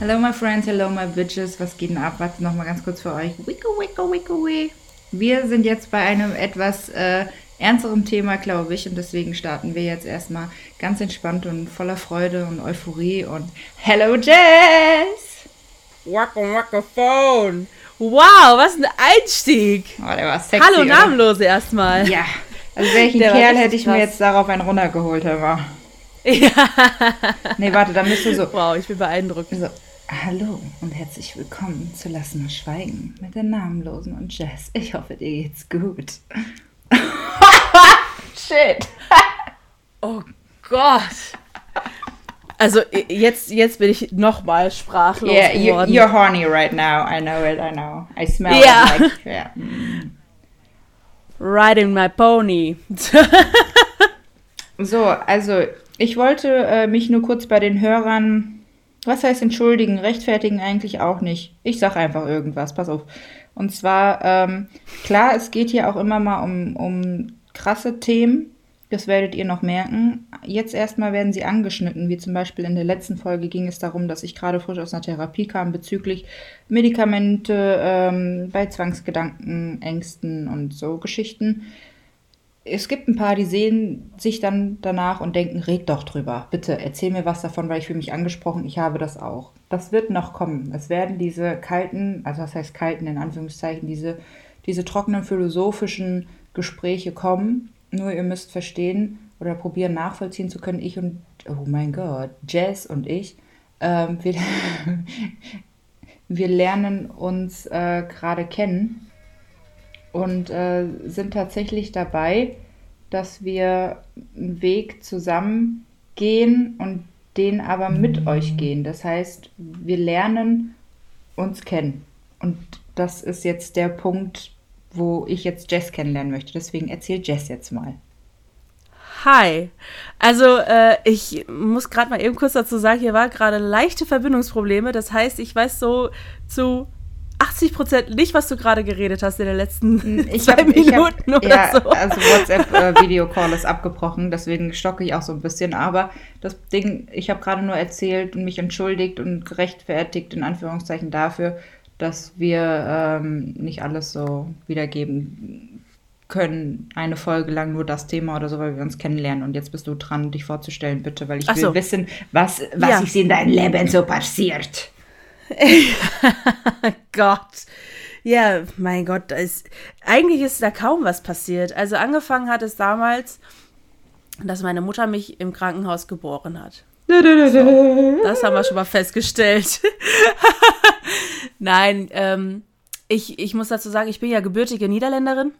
Hello my friends, hello my bitches. Was geht denn ab? Warte noch mal ganz kurz für euch. Wicke, wicke, wicke, wicke. Wir sind jetzt bei einem etwas äh, ernsteren Thema, glaube ich. Und deswegen starten wir jetzt erstmal ganz entspannt und voller Freude und Euphorie. Und Hello Jess! Wacka wacka phone. Wow, was ein Einstieg. Oh, der war sexy. Hallo oder? Namenlose erstmal. Ja. Also welchen Der Kerl hätte ich mir krass. jetzt darauf einen runtergeholt, mal. Ja. Nee, warte, dann bist du so. Wow, ich bin beeindruckt. So, hallo und herzlich willkommen zu Lass mal schweigen mit der Namenlosen und Jess. Ich hoffe, dir geht's gut. Shit. Oh Gott. Also jetzt, jetzt bin ich nochmal sprachlos Yeah, geworden. you're horny right now. I know it, I know. I smell Yeah. it like, yeah. mm. Riding my pony. So, also ich wollte äh, mich nur kurz bei den Hörern, was heißt entschuldigen, rechtfertigen eigentlich auch nicht. Ich sag einfach irgendwas, pass auf. Und zwar, ähm, klar, es geht hier auch immer mal um, um krasse Themen. Das werdet ihr noch merken. Jetzt erstmal werden sie angeschnitten, wie zum Beispiel in der letzten Folge ging es darum, dass ich gerade frisch aus einer Therapie kam bezüglich Medikamente, ähm, bei Zwangsgedanken, Ängsten und so Geschichten es gibt ein paar, die sehen sich dann danach und denken, red doch drüber. Bitte erzähl mir was davon, weil ich fühle mich angesprochen. Ich habe das auch. Das wird noch kommen. Es werden diese kalten, also was heißt kalten in Anführungszeichen, diese, diese trockenen philosophischen Gespräche kommen. Nur ihr müsst verstehen oder probieren nachvollziehen zu können, ich und, oh mein Gott, Jazz und ich, ähm, wir, wir lernen uns äh, gerade kennen und äh, sind tatsächlich dabei, dass wir einen Weg zusammen gehen und den aber mit euch gehen. Das heißt, wir lernen uns kennen. Und das ist jetzt der Punkt, wo ich jetzt Jess kennenlernen möchte. Deswegen erzähl Jess jetzt mal. Hi. Also, äh, ich muss gerade mal eben kurz dazu sagen, hier war gerade leichte Verbindungsprobleme. Das heißt, ich weiß so zu 80 Prozent nicht, was du gerade geredet hast in den letzten zwei hab- Minuten hab- oder ja, so. Also WhatsApp-Videocall ist abgebrochen, deswegen stocke ich auch so ein bisschen. Aber das Ding, ich habe gerade nur erzählt und mich entschuldigt und gerechtfertigt, in Anführungszeichen, dafür, dass wir ähm, nicht alles so wiedergeben können, eine Folge lang nur das Thema oder so, weil wir uns kennenlernen. Und jetzt bist du dran, dich vorzustellen, bitte, weil ich Ach will so. wissen, was, was Ja. ist in deinem Leben so passiert. Gott. Ja, mein Gott, da ist, eigentlich ist da kaum was passiert. Also angefangen hat es damals, dass meine Mutter mich im Krankenhaus geboren hat. Das haben wir schon mal festgestellt. Nein, ähm, ich, ich muss dazu sagen, ich bin ja gebürtige Niederländerin.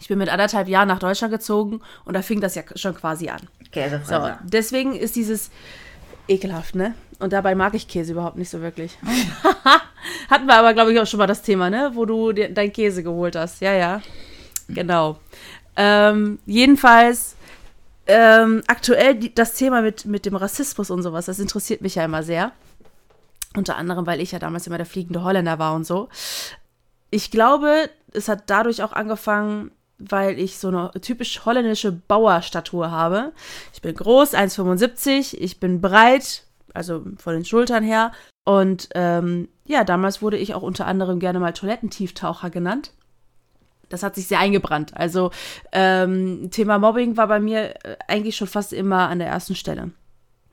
Ich bin mit anderthalb Jahren nach Deutschland gezogen und da fing das ja schon quasi an. So, Käsefresser. deswegen ist dieses ekelhaft, ne? Und dabei mag ich Käse überhaupt nicht so wirklich. Hatten wir aber, glaube ich, auch schon mal das Thema, ne? Wo du dir dein Käse geholt hast. Ja, ja. Genau. Ähm, jedenfalls, ähm, aktuell die, das Thema mit, mit dem Rassismus und sowas, das interessiert mich ja immer sehr. Unter anderem, weil ich ja damals immer der fliegende Holländer war und so. Ich glaube, es hat dadurch auch angefangen, weil ich so eine typisch holländische Bauerstatur habe. Ich bin groß, 1,75, ich bin breit, also von den Schultern her. Und ähm, ja, damals wurde ich auch unter anderem gerne mal Toilettentieftaucher genannt. Das hat sich sehr eingebrannt. Also ähm, Thema Mobbing war bei mir äh, eigentlich schon fast immer an der ersten Stelle.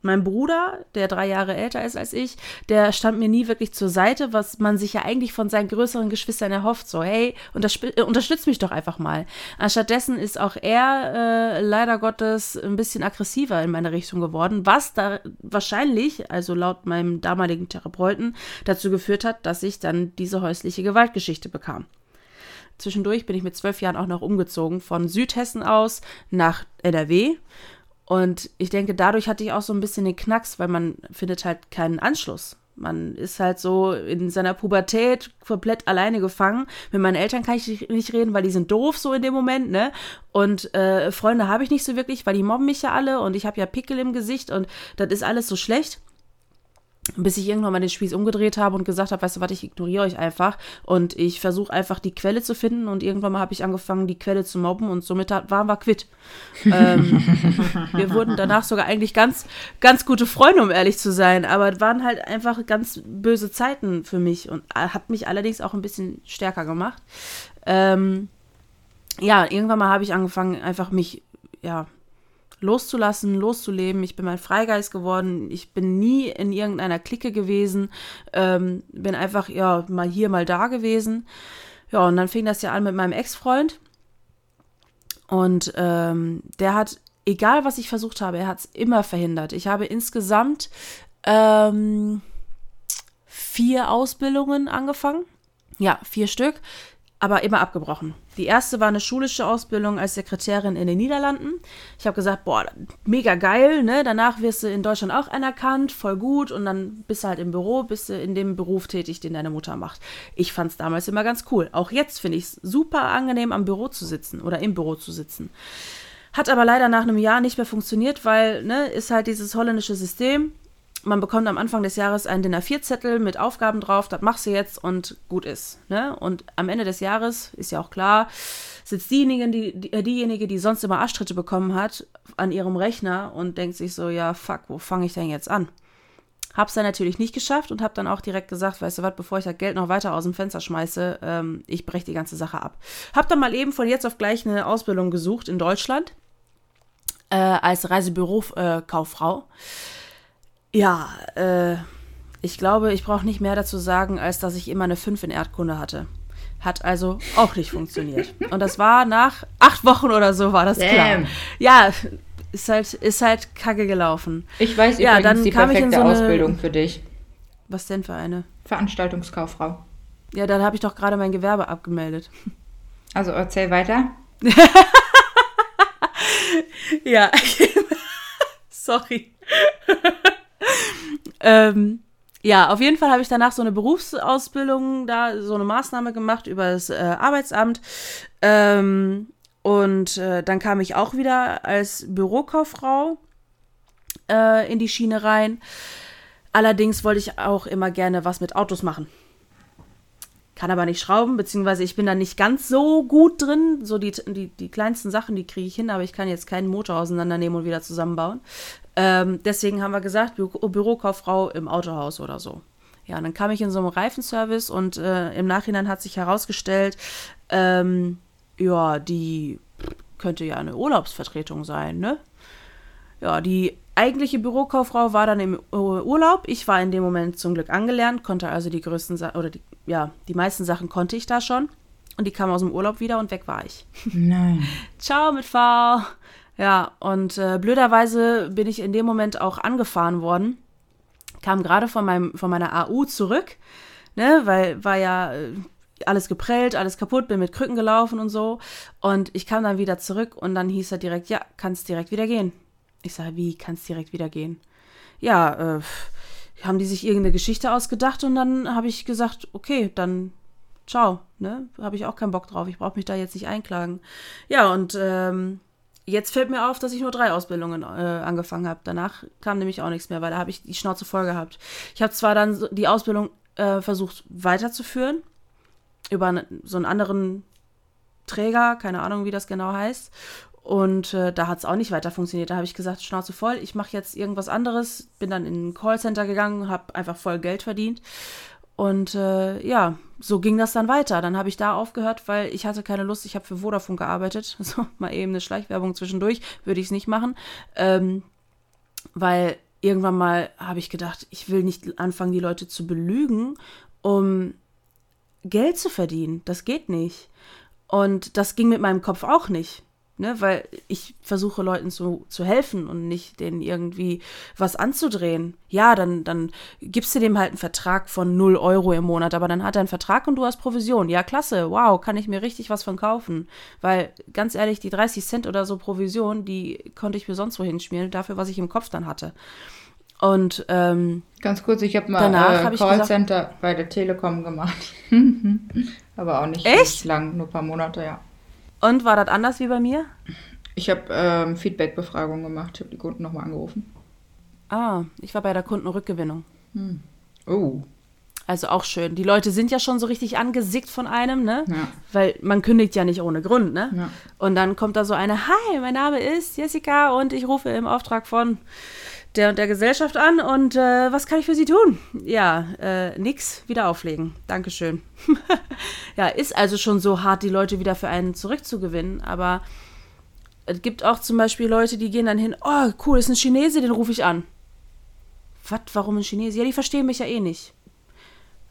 Mein Bruder, der drei Jahre älter ist als ich, der stand mir nie wirklich zur Seite, was man sich ja eigentlich von seinen größeren Geschwistern erhofft. So, hey, äh, unterstützt mich doch einfach mal. Anstattdessen ist auch er äh, leider Gottes ein bisschen aggressiver in meine Richtung geworden, was da wahrscheinlich, also laut meinem damaligen Therapeuten, dazu geführt hat, dass ich dann diese häusliche Gewaltgeschichte bekam. zwischendurch bin ich mit zwölf Jahren auch noch umgezogen, von Südhessen aus nach NRW. Und ich denke, dadurch hatte ich auch so ein bisschen den Knacks, weil man findet halt keinen Anschluss. Man ist halt so in seiner Pubertät komplett alleine gefangen. Mit meinen Eltern kann ich nicht reden, weil die sind doof so in dem Moment, ne? Und äh, Freunde habe ich nicht so wirklich, weil die mobben mich ja alle und ich habe ja Pickel im Gesicht und das ist alles so schlecht bis ich irgendwann mal den Spieß umgedreht habe und gesagt habe, weißt du was, ich ignoriere euch einfach und ich versuche einfach die Quelle zu finden und irgendwann mal habe ich angefangen, die Quelle zu mobben und somit waren wir quitt. ähm, wir wurden danach sogar eigentlich ganz, ganz gute Freunde, um ehrlich zu sein, aber es waren halt einfach ganz böse Zeiten für mich und äh, hat mich allerdings auch ein bisschen stärker gemacht. Ähm, ja, irgendwann mal habe ich angefangen, einfach mich, ja, loszulassen, loszuleben. Ich bin mein Freigeist geworden. Ich bin nie in irgendeiner Clique gewesen. Ähm, bin einfach, ja, mal hier, mal da gewesen. Ja, und dann fing das ja an mit meinem Ex-Freund. Und ähm, der hat, egal was ich versucht habe, er hat es immer verhindert. Ich habe insgesamt ähm, vier Ausbildungen angefangen. Ja, vier Stück aber immer abgebrochen. Die erste war eine schulische Ausbildung als Sekretärin in den Niederlanden. Ich habe gesagt, boah, mega geil, ne? Danach wirst du in Deutschland auch anerkannt, voll gut und dann bist du halt im Büro, bist du in dem Beruf tätig, den deine Mutter macht. Ich fand es damals immer ganz cool. Auch jetzt finde ich es super angenehm, am Büro zu sitzen oder im Büro zu sitzen. Hat aber leider nach einem Jahr nicht mehr funktioniert, weil, ne, ist halt dieses holländische System man bekommt am Anfang des Jahres einen DIN A4-Zettel mit Aufgaben drauf, das machst du jetzt und gut ist. Ne? Und am Ende des Jahres, ist ja auch klar, sitzt diejenige, die, die, äh, diejenige, die sonst immer Arschtritte bekommen hat, an ihrem Rechner und denkt sich so, ja, fuck, wo fange ich denn jetzt an? Hab's dann natürlich nicht geschafft und hab dann auch direkt gesagt, weißt du was, bevor ich das Geld noch weiter aus dem Fenster schmeiße, ähm, ich breche die ganze Sache ab. Hab dann mal eben von jetzt auf gleich eine Ausbildung gesucht in Deutschland äh, als Reisebürokauffrau. Äh, ja, äh, ich glaube, ich brauche nicht mehr dazu sagen, als dass ich immer eine 5 in Erdkunde hatte. Hat also auch nicht funktioniert. Und das war nach acht Wochen oder so, war das Damn. klar. Ja, ist halt, ist halt kacke gelaufen. Ich weiß ja, übrigens dann die kam perfekte ich in so eine, Ausbildung für dich. Was denn für eine? Veranstaltungskauffrau. Ja, dann habe ich doch gerade mein Gewerbe abgemeldet. Also erzähl weiter. ja, sorry. Ähm, ja, auf jeden Fall habe ich danach so eine Berufsausbildung, da so eine Maßnahme gemacht über das äh, Arbeitsamt. Ähm, und äh, dann kam ich auch wieder als Bürokauffrau äh, in die Schiene rein. Allerdings wollte ich auch immer gerne was mit Autos machen. Kann aber nicht schrauben, beziehungsweise ich bin da nicht ganz so gut drin. So die, die, die kleinsten Sachen, die kriege ich hin, aber ich kann jetzt keinen Motor auseinandernehmen und wieder zusammenbauen. Ähm, deswegen haben wir gesagt, Bü Bürokauffrau im Autohaus oder so. Ja, und dann kam ich in so einem Reifenservice und äh, im Nachhinein hat sich herausgestellt, ähm, ja, die könnte ja eine Urlaubsvertretung sein, ne? Ja, die eigentliche Bürokauffrau war dann im Urlaub. Ich war in dem Moment zum Glück angelernt, konnte also die größten Sa oder die, ja, die meisten Sachen konnte ich da schon. Und die kam aus dem Urlaub wieder und weg war ich. Nein. Ciao mit V. Ja, und äh, blöderweise bin ich in dem Moment auch angefahren worden. Kam gerade von, meinem, von meiner AU zurück, ne, weil war ja äh, alles geprellt, alles kaputt, bin mit Krücken gelaufen und so. Und ich kam dann wieder zurück und dann hieß er direkt, ja, kannst direkt wieder gehen. Ich sage, wie, kannst direkt wieder gehen? Ja, äh, haben die sich irgendeine Geschichte ausgedacht und dann habe ich gesagt, okay, dann ciao, ne? Habe ich auch keinen Bock drauf. Ich brauche mich da jetzt nicht einklagen. Ja, und ähm, Jetzt fällt mir auf, dass ich nur drei Ausbildungen äh, angefangen habe. Danach kam nämlich auch nichts mehr, weil da habe ich die Schnauze voll gehabt. Ich habe zwar dann die Ausbildung äh, versucht weiterzuführen, über so einen anderen Träger, keine Ahnung, wie das genau heißt. Und äh, da hat es auch nicht weiter funktioniert. Da habe ich gesagt, Schnauze voll, ich mache jetzt irgendwas anderes. Bin dann in ein Callcenter gegangen, habe einfach voll Geld verdient und äh, ja, so ging das dann weiter. Dann habe ich da aufgehört, weil ich hatte keine Lust. Ich habe für Vodafone gearbeitet. So mal eben eine Schleichwerbung zwischendurch würde ich es nicht machen. Ähm, weil irgendwann mal habe ich gedacht, ich will nicht anfangen, die Leute zu belügen, um Geld zu verdienen. Das geht nicht. Und das ging mit meinem Kopf auch nicht. Ne, weil ich versuche Leuten zu, zu helfen und nicht denen irgendwie was anzudrehen. Ja, dann, dann gibst du dem halt einen Vertrag von 0 Euro im Monat, aber dann hat er einen Vertrag und du hast Provision. Ja, klasse, wow, kann ich mir richtig was von kaufen. Weil, ganz ehrlich, die 30 Cent oder so Provision, die konnte ich mir sonst wohin schmieren, dafür, was ich im Kopf dann hatte. Und ähm, ganz kurz, ich habe mal danach äh, Callcenter bei der Telekom gemacht. aber auch nicht, Echt? nicht lang, nur ein paar Monate, ja. Und war das anders wie bei mir? Ich habe ähm, Feedback-Befragung gemacht. Ich habe die Kunden nochmal angerufen. Ah, ich war bei der Kundenrückgewinnung. Hm. Oh. Also auch schön. Die Leute sind ja schon so richtig angesickt von einem, ne? Ja. Weil man kündigt ja nicht ohne Grund, ne? Ja. Und dann kommt da so eine, hi, mein Name ist Jessica und ich rufe im Auftrag von der und der Gesellschaft an und äh, was kann ich für Sie tun? Ja, äh, nix, wieder auflegen. Dankeschön. ja, ist also schon so hart, die Leute wieder für einen zurückzugewinnen, aber es gibt auch zum Beispiel Leute, die gehen dann hin, oh, cool, ist ein Chinese, den rufe ich an. Was, warum ein Chinese? Ja, die verstehen mich ja eh nicht.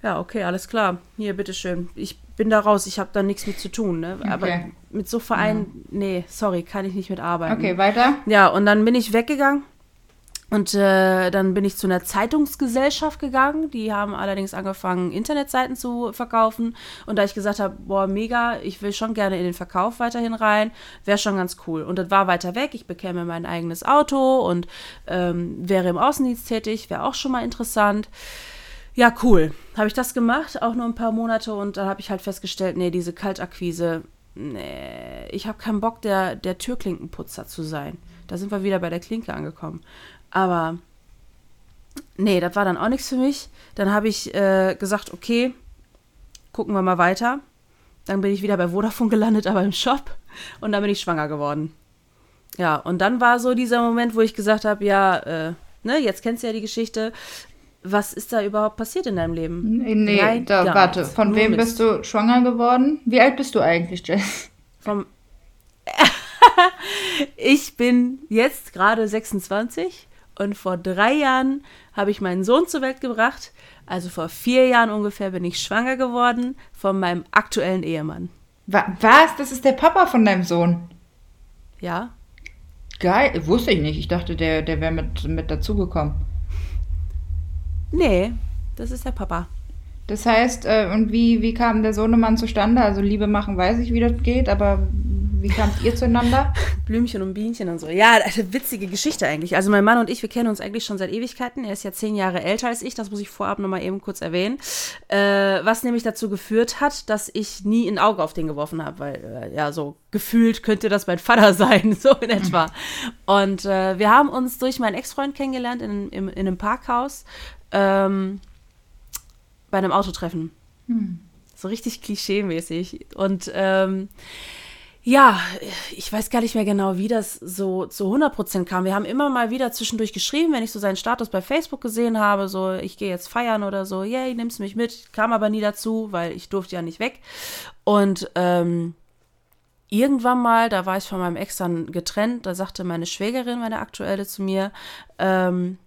Ja, okay, alles klar. Hier, bitteschön. Ich bin da raus, ich habe da nichts mit zu tun. Ne? Okay. Aber mit so Vereinen, nee, sorry, kann ich nicht mitarbeiten. Okay, weiter. Ja, und dann bin ich weggegangen und äh, dann bin ich zu einer Zeitungsgesellschaft gegangen. Die haben allerdings angefangen, Internetseiten zu verkaufen. Und da ich gesagt habe, boah, mega, ich will schon gerne in den Verkauf weiterhin rein, wäre schon ganz cool. Und das war weiter weg. Ich bekäme mein eigenes Auto und ähm, wäre im Außendienst tätig, wäre auch schon mal interessant. Ja, cool. Habe ich das gemacht, auch nur ein paar Monate. Und dann habe ich halt festgestellt, nee, diese Kaltakquise, nee, ich habe keinen Bock, der, der Türklinkenputzer zu sein. Da sind wir wieder bei der Klinke angekommen. Aber nee, das war dann auch nichts für mich. Dann habe ich äh, gesagt, okay, gucken wir mal weiter. Dann bin ich wieder bei Vodafone gelandet, aber im Shop. Und dann bin ich schwanger geworden. Ja, und dann war so dieser Moment, wo ich gesagt habe, ja, äh, ne, jetzt kennst du ja die Geschichte. Was ist da überhaupt passiert in deinem Leben? Nee, nee Rein da, warte, von Nur wem bist du schwanger geworden? Wie alt bist du eigentlich, Jess? Vom ich bin jetzt gerade 26 und vor drei Jahren habe ich meinen Sohn zur Welt gebracht. Also vor vier Jahren ungefähr bin ich schwanger geworden von meinem aktuellen Ehemann. Wa was? Das ist der Papa von deinem Sohn. Ja, Geil, wusste ich nicht. Ich dachte, der, der wäre mit, mit dazugekommen. nee, das ist der Papa. Das heißt, äh, und wie, wie kam der Sohnemann zustande? Also Liebe machen weiß ich, wie das geht, aber wie kamt ihr zueinander? Blümchen und Bienchen und so. Ja, eine witzige Geschichte eigentlich. Also mein Mann und ich, wir kennen uns eigentlich schon seit Ewigkeiten. Er ist ja zehn Jahre älter als ich, das muss ich vorab nochmal eben kurz erwähnen. Äh, was nämlich dazu geführt hat, dass ich nie ein Auge auf den geworfen habe, weil äh, ja, so gefühlt könnte das mein Vater sein, so in etwa. Und äh, wir haben uns durch meinen Ex-Freund kennengelernt in, in, in einem Parkhaus ähm, bei einem Autotreffen. So richtig klischee-mäßig. Und ähm, ja, ich weiß gar nicht mehr genau, wie das so zu 100% kam. Wir haben immer mal wieder zwischendurch geschrieben, wenn ich so seinen Status bei Facebook gesehen habe, so ich gehe jetzt feiern oder so, yay, nimmst mich mit. Kam aber nie dazu, weil ich durfte ja nicht weg. Und ähm, irgendwann mal, da war ich von meinem Ex dann getrennt, da sagte meine Schwägerin, meine aktuelle, zu mir, ähm,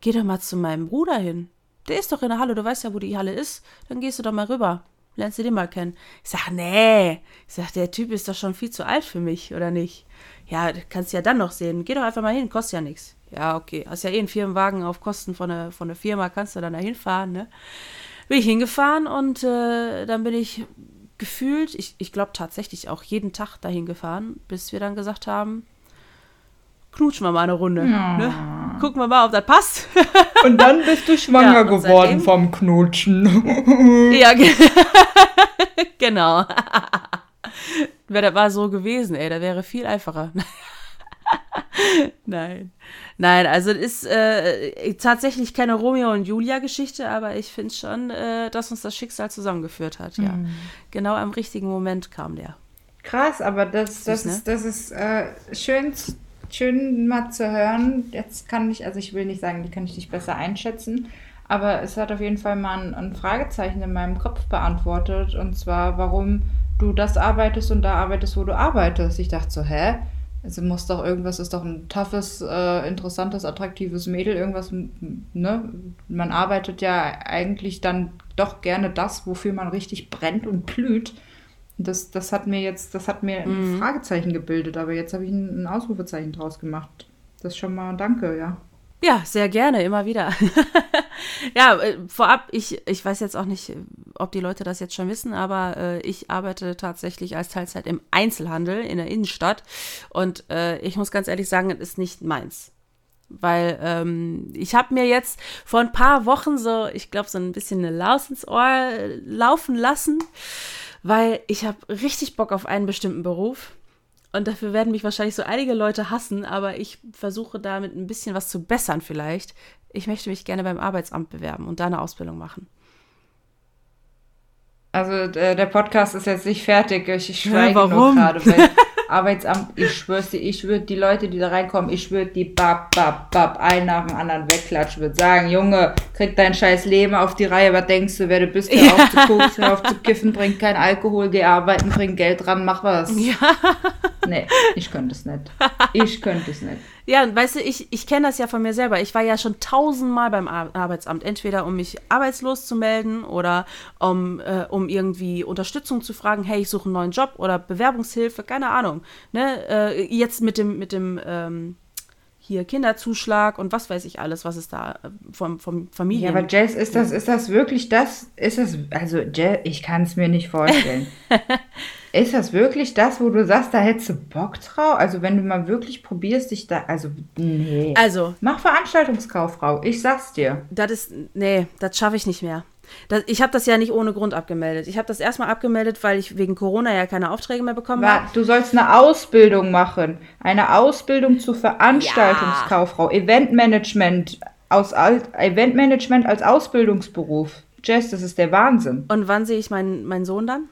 geh doch mal zu meinem Bruder hin. Der ist doch in der Halle, du weißt ja, wo die Halle ist. Dann gehst du doch mal rüber. Lernst du den mal kennen. Ich sag, nee. Ich sag, der Typ ist doch schon viel zu alt für mich, oder nicht? Ja, kannst ja dann noch sehen. Geh doch einfach mal hin, kostet ja nichts. Ja, okay. Hast ja eh einen Firmenwagen auf Kosten von der, von der Firma, kannst du dann da hinfahren, ne? Bin ich hingefahren und äh, dann bin ich gefühlt, ich, ich glaube tatsächlich auch jeden Tag dahin gefahren, bis wir dann gesagt haben, knutschen wir mal eine Runde. Ne? Gucken wir mal, ob das passt. Und dann bist du schwanger Ja, geworden seitdem- vom Knutschen. ja, ge genau. Wäre das mal so gewesen, ey, da wäre viel einfacher. Nein. Nein, also es ist äh, tatsächlich keine Romeo und Julia-Geschichte, aber ich finde schon, äh, dass uns das Schicksal zusammengeführt hat, ja. Genau am richtigen Moment kam der. Krass, aber das, das Süß, ne? ist, das ist äh, schön, schön mal zu hören. Jetzt kann ich, also ich will nicht sagen, die kann ich nicht besser einschätzen, aber es hat auf jeden Fall mal ein, ein Fragezeichen in meinem Kopf beantwortet. Und zwar, warum du das arbeitest und da arbeitest, wo du arbeitest. Ich dachte so, hä? Also muss doch irgendwas, ist doch ein toughes, äh, interessantes, attraktives Mädel, irgendwas, ne? Man arbeitet ja eigentlich dann doch gerne das, wofür man richtig brennt und blüht. Das, das hat mir jetzt, das hat mir ein Mhm. Fragezeichen gebildet, aber jetzt habe ich ein, Ausrufezeichen draus gemacht. Das ist schon mal danke, ja. Ja, sehr gerne, immer wieder. ja, äh, vorab, ich, ich weiß jetzt auch nicht, ob die Leute das jetzt schon wissen, aber äh, ich arbeite tatsächlich als Teilzeit im Einzelhandel in der Innenstadt. Und äh, ich muss ganz ehrlich sagen, es ist nicht meins. Weil ähm, ich habe mir jetzt vor ein paar Wochen so, ich glaube, so ein bisschen eine Laus ins Ohr äh, laufen lassen, weil ich habe richtig Bock auf einen bestimmten Beruf. Und dafür werden mich wahrscheinlich so einige Leute hassen, aber ich versuche damit ein bisschen was zu bessern vielleicht. Ich möchte mich gerne beim Arbeitsamt bewerben und da eine Ausbildung machen. Also der, der Podcast ist jetzt nicht fertig. Ich, schweige Ja, nur warum? gerade. Weil Arbeitsamt, ich schwör's dir, ich würde die Leute, die da reinkommen, ich würde die bap, bap, bap, einen nach dem anderen wegklatschen. würde sagen, Junge, krieg dein scheiß Leben auf die Reihe. Was denkst du, wer du bist? Hör auf zu koksen, hör auf zu kiffen, trink kein Alkohol, geh arbeiten, bring Geld ran, mach was. Ja. Nee, ich könnte es nicht. Ich könnte es nicht. Ja, und weißt du, ich, ich kenne das ja von mir selber. Ich war ja schon tausendmal beim Ar Arbeitsamt, entweder um mich arbeitslos zu melden oder um, äh, um irgendwie Unterstützung zu fragen, hey, ich suche einen neuen Job oder Bewerbungshilfe, keine Ahnung. Ne? Äh, jetzt mit dem, mit dem ähm, hier Kinderzuschlag und was weiß ich alles, was es da äh, vom, vom Ja, Familien. aber Jess, ist das, ist das wirklich das? Ist das, also Jess, ich kann es mir nicht vorstellen. ist das wirklich das, wo du sagst, da hättest du Bock drauf? Also wenn du mal wirklich probierst, dich da, also nee. also, Mach Veranstaltungskauffrau, ich sag's dir. Das ist, nee, das schaffe ich nicht mehr. Das, ich habe das ja nicht ohne Grund abgemeldet. Ich habe das erstmal abgemeldet, weil ich wegen Corona ja keine Aufträge mehr bekommen habe. Du sollst eine Ausbildung machen. Eine Ausbildung zur Veranstaltungskauffrau. Eventmanagement aus Eventmanagement als Ausbildungsberuf. Jess, das ist der Wahnsinn. Und wann sehe ich meinen, meinen Sohn dann?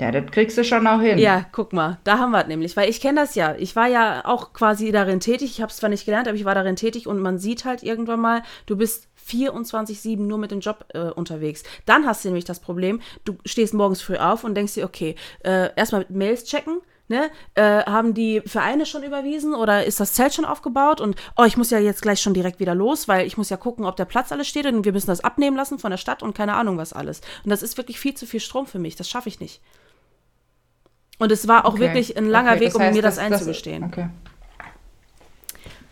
Ja, das kriegst du schon auch hin. Ja, guck mal, da haben wir es nämlich, weil ich kenne das ja. Ich war ja auch quasi darin tätig. Ich habe es zwar nicht gelernt, aber ich war darin tätig und man sieht halt irgendwann mal, du bist 24-7 nur mit dem Job äh, unterwegs. Dann hast du nämlich das Problem, du stehst morgens früh auf und denkst dir, okay, äh, erstmal mit Mails checken. Ne? Äh, haben die Vereine schon überwiesen oder ist das Zelt schon aufgebaut? Und oh, ich muss ja jetzt gleich schon direkt wieder los, weil ich muss ja gucken, ob der Platz alles steht und wir müssen das abnehmen lassen von der Stadt und keine Ahnung was alles. Und das ist wirklich viel zu viel Strom für mich. Das schaffe ich nicht. Und es war auch Okay. wirklich ein langer Okay, Weg, um heißt, mir das, das- einzugestehen. Okay.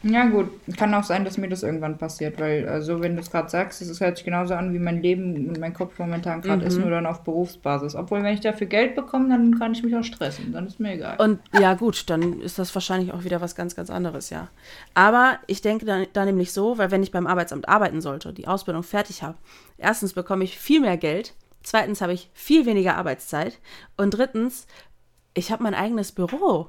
Ja, gut. Kann auch sein, dass mir das irgendwann passiert, weil, also, wenn du es gerade sagst, es hört sich genauso an, wie mein Leben und mein Kopf momentan gerade Mhm. ist, nur dann auf Berufsbasis. Obwohl, wenn ich dafür Geld bekomme, dann kann ich mich auch stressen. Dann ist mir egal. Und ja, gut, dann ist das wahrscheinlich auch wieder was ganz, ganz anderes, ja. Aber ich denke da, da nämlich so, weil wenn ich beim Arbeitsamt arbeiten sollte, die Ausbildung fertig habe, erstens bekomme ich viel mehr Geld, zweitens habe ich viel weniger Arbeitszeit und drittens, ich habe mein eigenes Büro.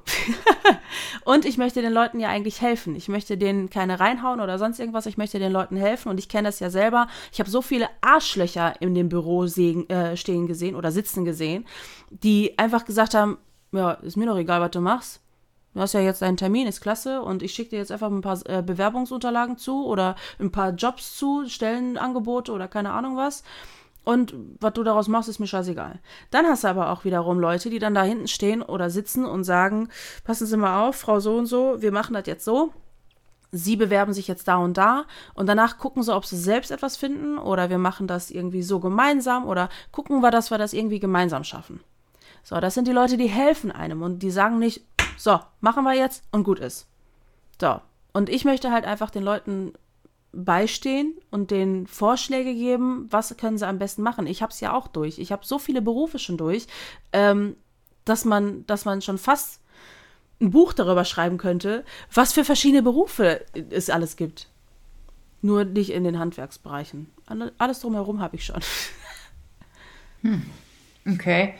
und ich möchte den Leuten ja eigentlich helfen. Ich möchte denen keine reinhauen oder sonst irgendwas. Ich möchte den Leuten helfen. Und ich kenne das ja selber. Ich habe so viele Arschlöcher in dem Büro sehen, äh, stehen gesehen oder sitzen gesehen, die einfach gesagt haben, ja, ist mir doch egal, was du machst. Du hast ja jetzt deinen Termin, ist klasse. Und ich schicke dir jetzt einfach ein paar äh, Bewerbungsunterlagen zu oder ein paar Jobs zu, Stellenangebote oder keine Ahnung was. Und was du daraus machst, ist mir scheißegal. Dann hast du aber auch wiederum Leute, die dann da hinten stehen oder sitzen und sagen, passen Sie mal auf, Frau so und so, wir machen das jetzt so. Sie bewerben sich jetzt da und da und danach gucken sie, ob sie selbst etwas finden oder wir machen das irgendwie so gemeinsam oder gucken wir, dass wir das irgendwie gemeinsam schaffen. So, das sind die Leute, die helfen einem und die sagen nicht, so, machen wir jetzt und gut ist. So, und ich möchte halt einfach den Leuten beistehen und denen Vorschläge geben, was können sie am besten machen. Ich habe es ja auch durch. Ich habe so viele Berufe schon durch, ähm, dass man, dass man schon fast ein Buch darüber schreiben könnte, was für verschiedene Berufe es alles gibt. Nur nicht in den Handwerksbereichen. Alle- Alles drumherum habe ich schon. Okay.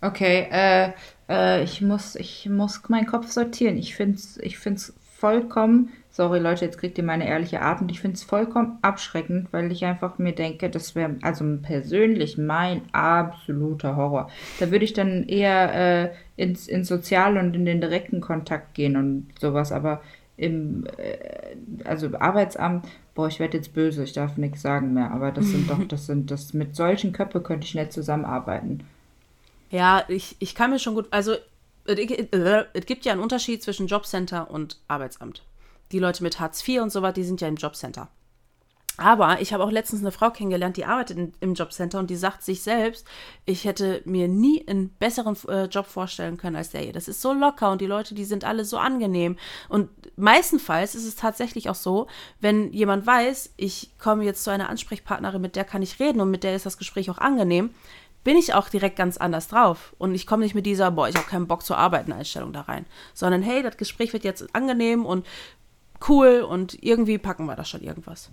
Okay. Äh, äh, ich muss, ich muss meinen Kopf sortieren. Ich finde es ich find's vollkommen, sorry Leute, jetzt kriegt ihr meine ehrliche Art und ich finde es vollkommen abschreckend, weil ich einfach mir denke, das wäre also persönlich mein absoluter Horror. Da würde ich dann eher äh, ins, ins Sozial und in den direkten Kontakt gehen und sowas, aber im, äh, also Arbeitsamt, boah, ich werde jetzt böse, ich darf nichts sagen mehr, aber das sind doch, das sind, das mit solchen Köpfe könnte ich nicht zusammenarbeiten. Ja, ich, ich kann mir schon gut, also es äh, es gibt ja einen Unterschied zwischen Jobcenter und Arbeitsamt. Die Leute mit Hartz IV und so was, die sind ja im Jobcenter. Aber ich habe auch letztens eine Frau kennengelernt, die arbeitet in, im Jobcenter und die sagt sich selbst, ich hätte mir nie einen besseren äh, Job vorstellen können als der hier. Das ist so locker und die Leute, die sind alle so angenehm. Und meistenfalls ist es tatsächlich auch so, wenn jemand weiß, ich komme jetzt zu einer Ansprechpartnerin, mit der kann ich reden und mit der ist das Gespräch auch angenehm, bin ich auch direkt ganz anders drauf. Und ich komme nicht mit dieser, boah, ich habe keinen Bock zu arbeiten Einstellung da rein. Sondern hey, das Gespräch wird jetzt angenehm und cool und irgendwie packen wir da schon irgendwas.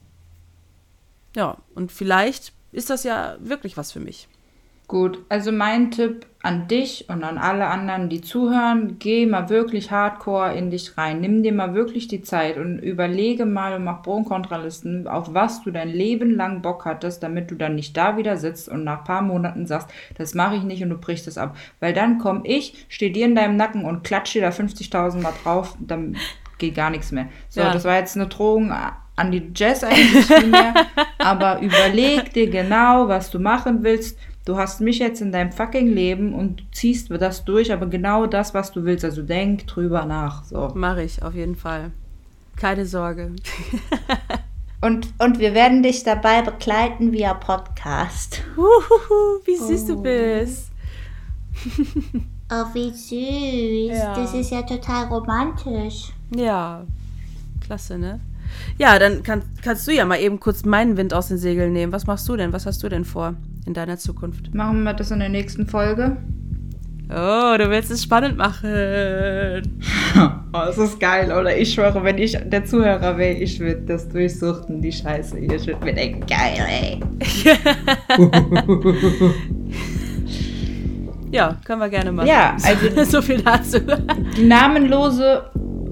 Ja, und vielleicht ist das ja wirklich was für mich. Gut, also mein Tipp an dich und an alle anderen, die zuhören, geh mal wirklich hardcore in dich rein. Nimm dir mal wirklich die Zeit und überlege mal und mach Pro- und Kontralisten, auf was du dein Leben lang Bock hattest, damit du dann nicht da wieder sitzt und nach ein paar Monaten sagst, das mache ich nicht und du brichst es ab. Weil dann komme ich, stehe dir in deinem Nacken und klatsche dir da 50.000 Mal drauf, dann geht gar nichts mehr. So, Ja. das war jetzt eine Drohung an die Jazz eigentlich vielmehr, aber überleg dir genau, was du machen willst. Du hast mich jetzt in deinem fucking Leben und du ziehst das durch, aber genau das, was du willst. Also denk drüber nach. So. Mache ich auf jeden Fall. Keine Sorge. Und, und wir werden dich dabei begleiten via Podcast. Uhuhu, wie süß du bist. Oh, wie süß. Ja. Das ist ja total romantisch. Ja, klasse, ne? Ja, dann kann, kannst du ja mal eben kurz meinen Wind aus den Segeln nehmen. Was machst du denn? Was hast du denn vor in deiner Zukunft? Machen wir das in der nächsten Folge? Oh, du willst es spannend machen. Oh, das ist geil, oder? Ich schwöre, wenn ich der Zuhörer wäre, ich würde das durchsuchten, die Scheiße hier. Ich würde mir denken, geil, ey. Ja, können wir gerne machen. Ja, also- so viel dazu. Die Namenlose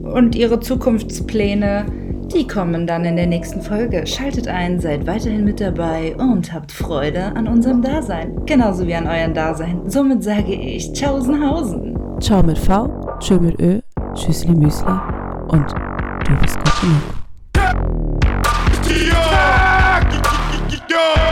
und ihre Zukunftspläne, die kommen dann in der nächsten Folge. Schaltet ein, seid weiterhin mit dabei und habt Freude an unserem Dasein. Genauso wie an eurem Dasein. Somit sage ich Tschaußenhausen. Ciao mit V, tschö mit Ö, tschüssli müsli und du bist gut genug. Yeah!